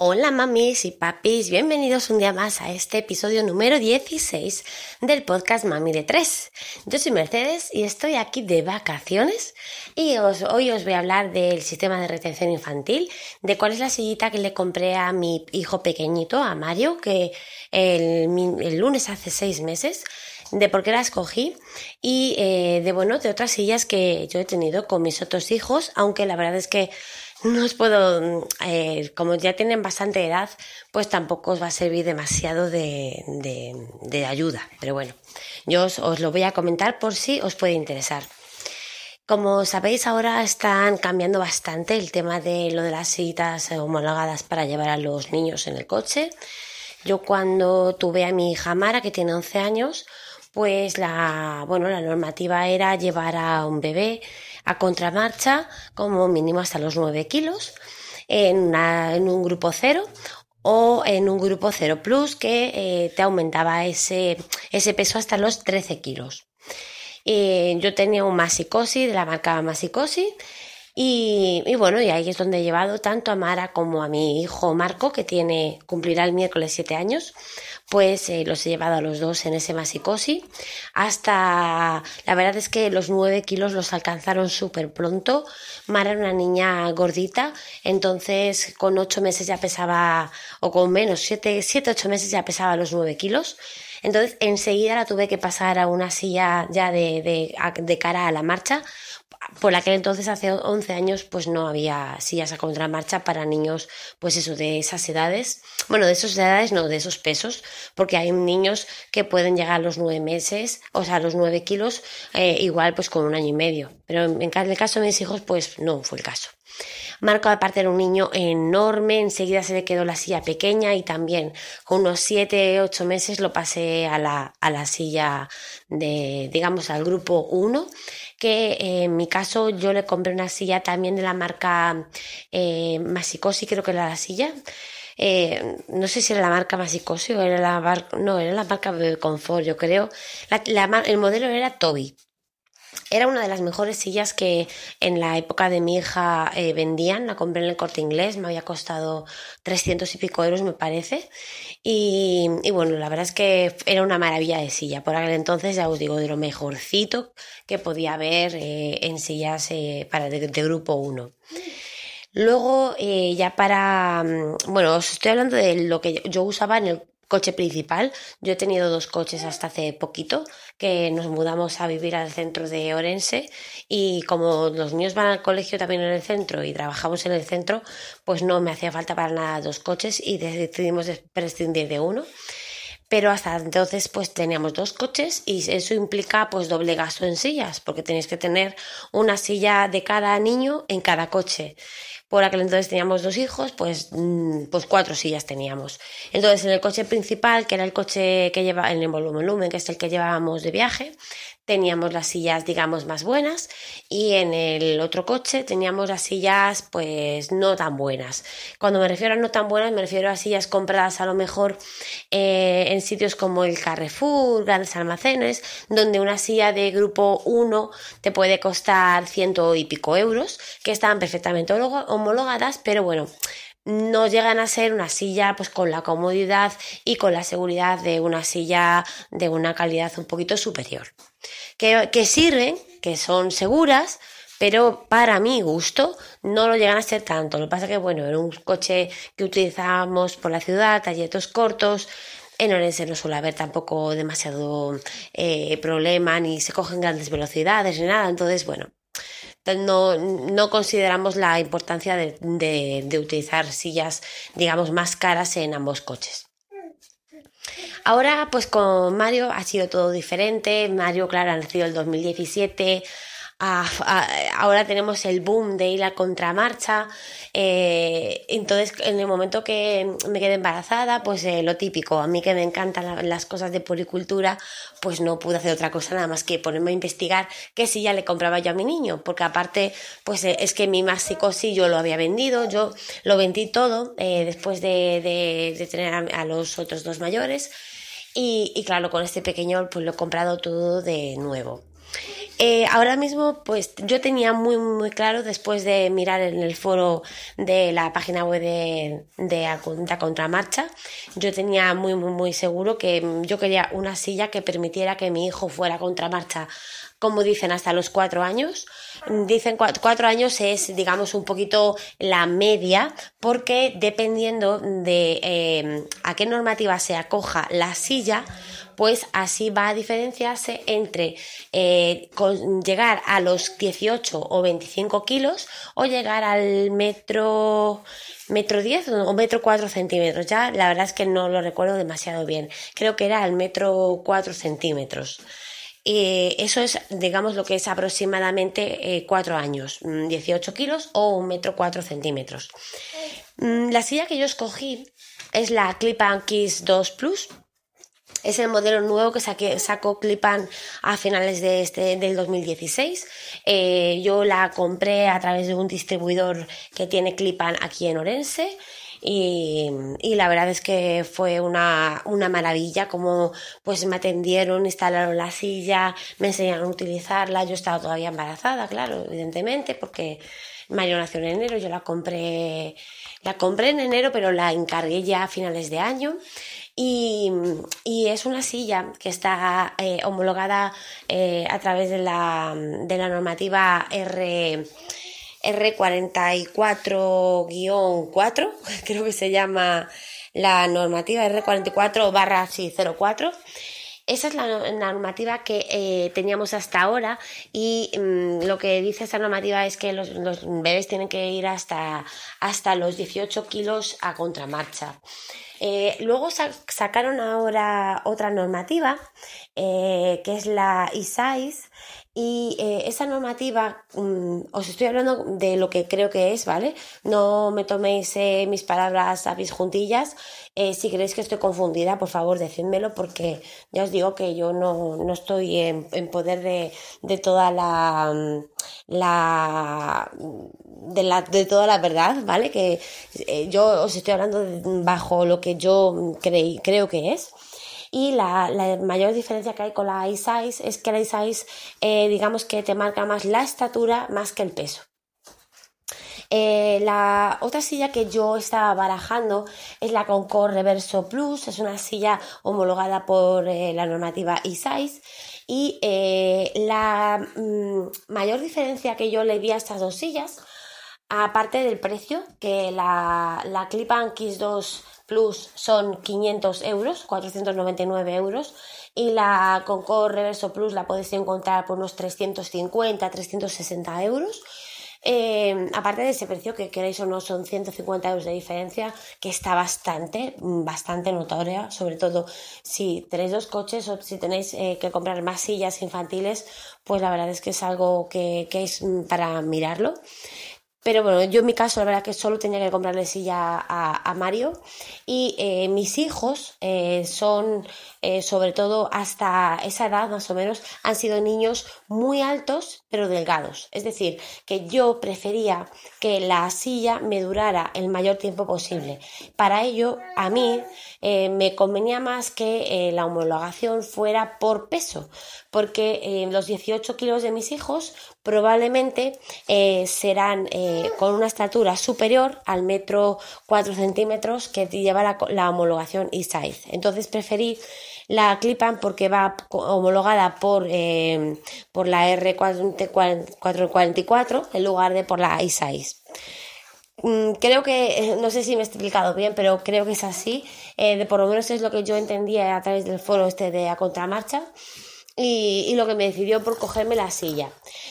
Hola mamis y papis, bienvenidos un día más a este episodio número 16 del podcast Mami de 3. Yo soy Mercedes y estoy aquí de vacaciones y hoy os voy a hablar del sistema de retención infantil, de cuál es la sillita que le compré a mi hijo pequeñito, a Mario, que el, lunes hace seis meses de por qué la escogí y eh, de bueno de otras sillas que yo he tenido con mis otros hijos aunque la verdad es que no os puedo, eh, como ya tienen bastante edad, pues tampoco os va a servir demasiado de, de, ayuda. Pero bueno, yo os, lo voy a comentar por si os puede interesar. Como sabéis, ahora están cambiando bastante el tema de lo de las citas homologadas para llevar a los niños en el coche. Yo cuando tuve a mi hija Mara, que tiene 11 años, pues la, bueno, la normativa era llevar a un bebé a contramarcha como mínimo hasta los 9 kilos en, un grupo cero o en un grupo cero plus que eh, te aumentaba ese, peso hasta los 13 kilos. yo tenía un Masicosi de la marca Masicosi y, bueno, y ahí es donde he llevado tanto a Mara como a mi hijo Marco, que tiene, cumplirá el miércoles siete años, pues eh, los he llevado a los dos en ese masicosi. Hasta, la verdad es que los nueve kilos los alcanzaron súper pronto. Mara era una niña gordita, entonces con ocho meses ya pesaba, o con menos, siete, siete, ocho meses ya pesaba los nueve kilos. Entonces enseguida la tuve que pasar a una silla ya de cara a la marcha por aquel entonces, hace 11 años, pues no había sillas a contramarcha para niños, pues eso, de esas edades. Bueno, de esas edades, no, de esos pesos, porque hay niños que pueden llegar a los 9 meses, o sea, a los 9 kilos, eh, igual pues con un año y medio. Pero en el caso de mis hijos, pues no fue el caso. Marco, aparte, era un niño enorme, enseguida se le quedó la silla pequeña y también con unos 7, 8 meses lo pasé a la, a la silla de, digamos, al grupo 1 que eh, en mi caso yo le compré una silla también de la marca eh, Masicosi, creo que era la silla. Eh, no sé si era la marca Masicosi o era la marca, no, era la marca Confort, yo creo. el modelo era Toby. Era una de las mejores sillas que en la época de mi hija eh, vendían. La compré en el corte inglés, me había costado 300 y pico euros, me parece. Y, bueno, la verdad es que era una maravilla de silla. Por aquel entonces, ya os digo, de lo mejorcito que podía haber eh, en sillas eh, para de, grupo 1. Luego, ya para. Mm, bueno, os estoy hablando de lo que yo usaba en el coche principal. Yo he tenido dos coches hasta hace poquito, que nos mudamos a vivir al centro de Orense y como los niños van al colegio también en el centro y trabajamos en el centro, pues no me hacía falta para nada dos coches y decidimos prescindir de uno. Pero hasta entonces pues teníamos dos coches y eso implica pues doble gasto en sillas, porque tenéis que tener una silla de cada niño en cada coche. Por aquel entonces teníamos dos hijos, pues, mm, pues cuatro sillas teníamos. Entonces en el coche principal, que era el coche que lleva en el volumen, que es el que llevábamos de viaje, teníamos las sillas, digamos, más buenas y en el otro coche teníamos las sillas, pues, no tan buenas. Cuando me refiero a no tan buenas, me refiero a sillas compradas a lo mejor eh, en sitios como el Carrefour, grandes almacenes, donde una silla de grupo 1 te puede costar ciento y pico euros, que están perfectamente homologadas, pero bueno, no llegan a ser una silla pues con la comodidad y con la seguridad de una silla de una calidad un poquito superior que, sirven, que son seguras, pero para mi gusto no lo llegan a ser tanto. Lo que pasa que, bueno, era un coche que utilizábamos por la ciudad, trayectos cortos. En Orense no suele haber tampoco demasiado eh, problema, ni se cogen grandes velocidades, ni nada. Entonces, bueno, no, no consideramos la importancia de, de utilizar sillas, digamos, más caras en ambos coches. Ahora, pues con Mario ha sido todo diferente. Mario, claro, ha nacido el 2017. Ahora tenemos el boom de ir a contramarcha. Eh, entonces, en el momento que me quedé embarazada, pues eh, lo típico, a mí que me encantan las cosas de puricultura, pues no pude hacer otra cosa nada más que ponerme a investigar qué si ya le compraba yo a mi niño, porque aparte, pues eh, es que mi máxico sí yo lo había vendido, yo lo vendí todo después de, tener a los otros dos mayores. Y, claro, con este pequeño pues lo he comprado todo de nuevo. Eh, ahora mismo, pues yo tenía muy, muy claro, después de mirar en el foro de la página web de, de, de Contramarcha, yo tenía muy, muy, muy seguro que yo quería una silla que permitiera que mi hijo fuera contramarcha como dicen, hasta los cuatro años. Dicen cuatro años es, digamos, un poquito la media, porque dependiendo de eh, a qué normativa se acoja la silla, pues así va a diferenciarse entre eh, llegar a los 18 o 25 kilos o llegar al metro metro 10 o metro 4 centímetros. Ya la verdad es que no lo recuerdo demasiado bien. Creo que era al metro 4 centímetros. Eh, eso es, digamos, lo que es aproximadamente eh, 4 años, 18 mm, kilos o un metro 4 centímetros. Mm, la silla que yo escogí es la Clip Kiss 2 Plus. Es el modelo nuevo que sacó Clipan a finales de este, del 2016. Eh, yo la compré a través de un distribuidor que tiene Clipan aquí en Orense y, la verdad es que fue una, una maravilla como pues me atendieron, instalaron la silla, me enseñaron a utilizarla, yo estaba todavía embarazada, claro, evidentemente, porque Mario nació en enero, yo la compré, la compré en enero, pero la encargué ya a finales de año. Y, y, es una silla que está eh, homologada eh, a través de la, de la normativa R, R44-4, creo que se llama la normativa R44 barra 04. Esa es la normativa que eh, teníamos hasta ahora y mm, lo que dice esta normativa es que los, bebés tienen que ir hasta, hasta los 18 kilos a contramarcha. Eh, luego sacaron ahora otra normativa eh, que es la ISAIS y eh, esa normativa, mm, os estoy hablando de lo que creo que es, ¿vale? No me toméis eh, mis palabras a mis juntillas. Eh, si creéis que estoy confundida, por favor, decídmelo, porque ya os digo que yo no, no estoy en, en poder de, de, toda la, mm, la, de la de toda la verdad, ¿vale? Que yo os estoy hablando bajo lo que yo creí, creo que es. Y la, la, mayor diferencia que hay con la iSize es que la iSize, eh, digamos que te marca más la estatura más que el peso. Eh, la otra silla que yo estaba barajando es la Concord Reverso Plus, es una silla homologada por eh, la normativa eSize y la mm, mayor diferencia que yo le vi a estas dos sillas, aparte del precio, que la, la Clip Kiss 2 Plus son 500 euros, 499 euros, y la Concord Reverso Plus la podéis encontrar por unos 350, 360 euros. Eh, aparte de ese precio que queréis o no son 150 euros de diferencia que está bastante bastante notoria sobre todo si tenéis dos coches o si tenéis eh, que comprar más sillas infantiles pues la verdad es que es algo que, que es para mirarlo pero bueno, yo en mi caso, la verdad que solo tenía que comprarle silla a, Mario. Y eh, mis hijos eh, son, eh, sobre todo hasta esa edad más o menos, han sido niños muy altos pero delgados. Es decir, que yo prefería que la silla me durara el mayor tiempo posible. Para ello, a mí me convenía más que la homologación fuera por peso, porque los 18 kilos de mis hijos probablemente serán con una estatura superior al metro 4 centímetros que lleva la, homologación e-size. Entonces preferí la Clipan porque va homologada por, eh, por la R444 en lugar de por la e-size. Mm, creo que, no sé si me he explicado bien, pero creo que es así. Eh, de por lo menos es lo que yo entendía a través del foro este de a contramarcha y, lo que me decidió por cogerme la silla.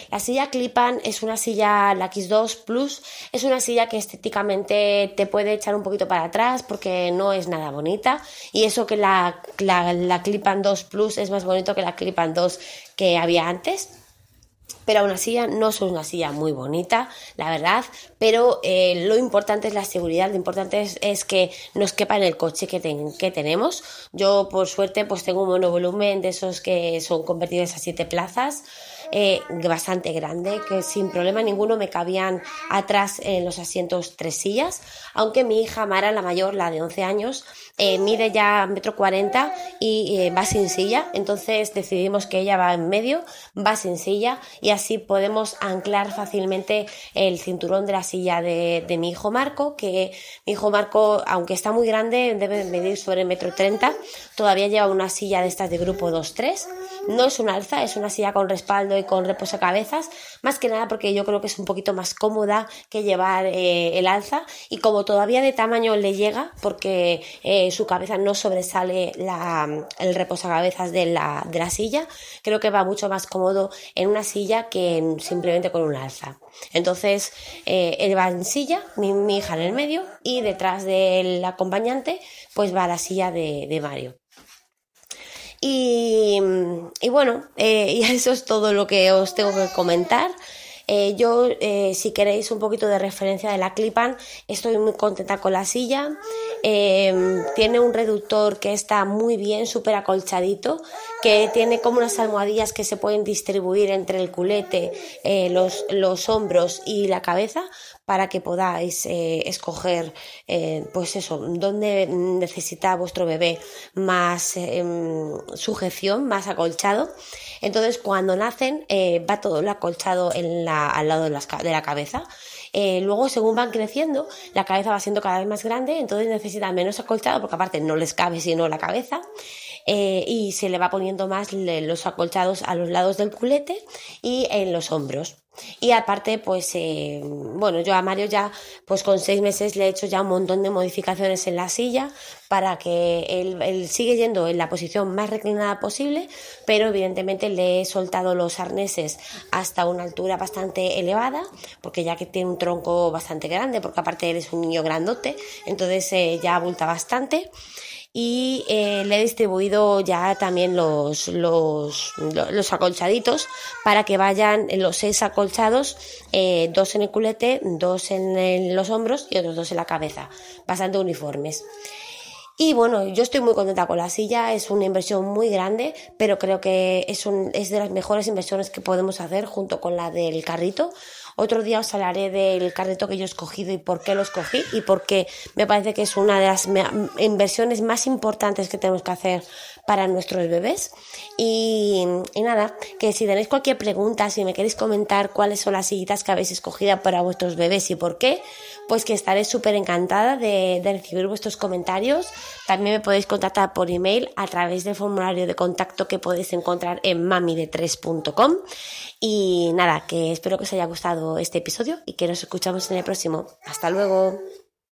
La silla Clipan es una silla, la X2 Plus, es una silla que estéticamente te puede echar un poquito para atrás porque no es nada bonita y eso que la, la, la Clipan 2 Plus es más bonito que la Clipan 2 que había antes pero aún así no es una silla muy bonita, la verdad, pero eh, lo importante es la seguridad, lo importante es, que nos quepa en el coche que, que, tenemos. Yo, por suerte, pues tengo un monovolumen de esos que son convertidos a siete plazas, eh, bastante grande, que sin problema ninguno me cabían atrás en los asientos tres sillas, aunque mi hija Mara, la mayor, la de 11 años, eh, mide ya metro cuarenta y eh, va sin silla, entonces decidimos que ella va en medio, va sin silla y así podemos anclar fácilmente el cinturón de la silla de, de mi hijo Marco, que mi hijo Marco, aunque está muy grande, debe medir sobre metro treinta, todavía lleva una silla de estas de grupo 2-3, no es una alza, es una silla con respaldo y con reposacabezas, más que nada porque yo creo que es un poquito más cómoda que llevar eh, el alza y como todavía de tamaño le llega, porque su cabeza no sobresale el reposacabezas de la, de la silla, creo que va mucho más cómodo en una silla que simplemente con un alza. Entonces, eh, él va en silla, mi, hija en el medio y detrás del acompañante pues va la silla de, Mario. Y, bueno, eh, y eso es todo lo que os tengo que comentar. Eh, yo, eh, si queréis un poquito de referencia de la Clipan, estoy muy contenta con la silla. Eh, tiene un reductor que está muy bien, súper acolchadito, que tiene como unas almohadillas que se pueden distribuir entre el culete, los, los hombros y la cabeza para que podáis escoger, pues eso, dónde necesita vuestro bebé más em, sujeción, más acolchado. Entonces, cuando nacen, eh, va todo el acolchado en la, al lado de, la cabeza. Eh, luego, según van creciendo, la cabeza va siendo cada vez más grande, entonces necesitan menos acolchado, porque aparte no les cabe sino la cabeza. Eh, y se le va poniendo más los acolchados a los lados del culete y en los hombros. Y aparte, pues, eh, bueno, yo a Mario ya, pues con seis meses le he hecho ya un montón de modificaciones en la silla para que él, él sigue yendo en la posición más reclinada posible, pero evidentemente le he soltado los arneses hasta una altura bastante elevada, porque ya que tiene un tronco bastante grande, porque aparte él es un niño grandote, entonces eh, ya abulta bastante y eh, le he distribuido ya también los, los, los, acolchaditos para que vayan los seis acolchados, eh, dos en el culete, dos en, los hombros y otros dos en la cabeza, bastante uniformes. Y bueno, yo estoy muy contenta con la silla, es una inversión muy grande, pero creo que es, un, es de las mejores inversiones que podemos hacer junto con la del carrito. Otro día os hablaré del carrito que yo he escogido y por qué lo escogí y porque me parece que es una de las inversiones más importantes que tenemos que hacer para nuestros bebés. Y, nada, que si tenéis cualquier pregunta, si me queréis comentar cuáles son las sillitas que habéis escogido para vuestros bebés y por qué, pues que estaré súper encantada de, de, recibir vuestros comentarios. También me podéis contactar por email a través del formulario de contacto que podéis encontrar en mamide3.com. Y nada, que espero que os haya gustado este episodio y que nos escuchamos en el próximo. Hasta luego.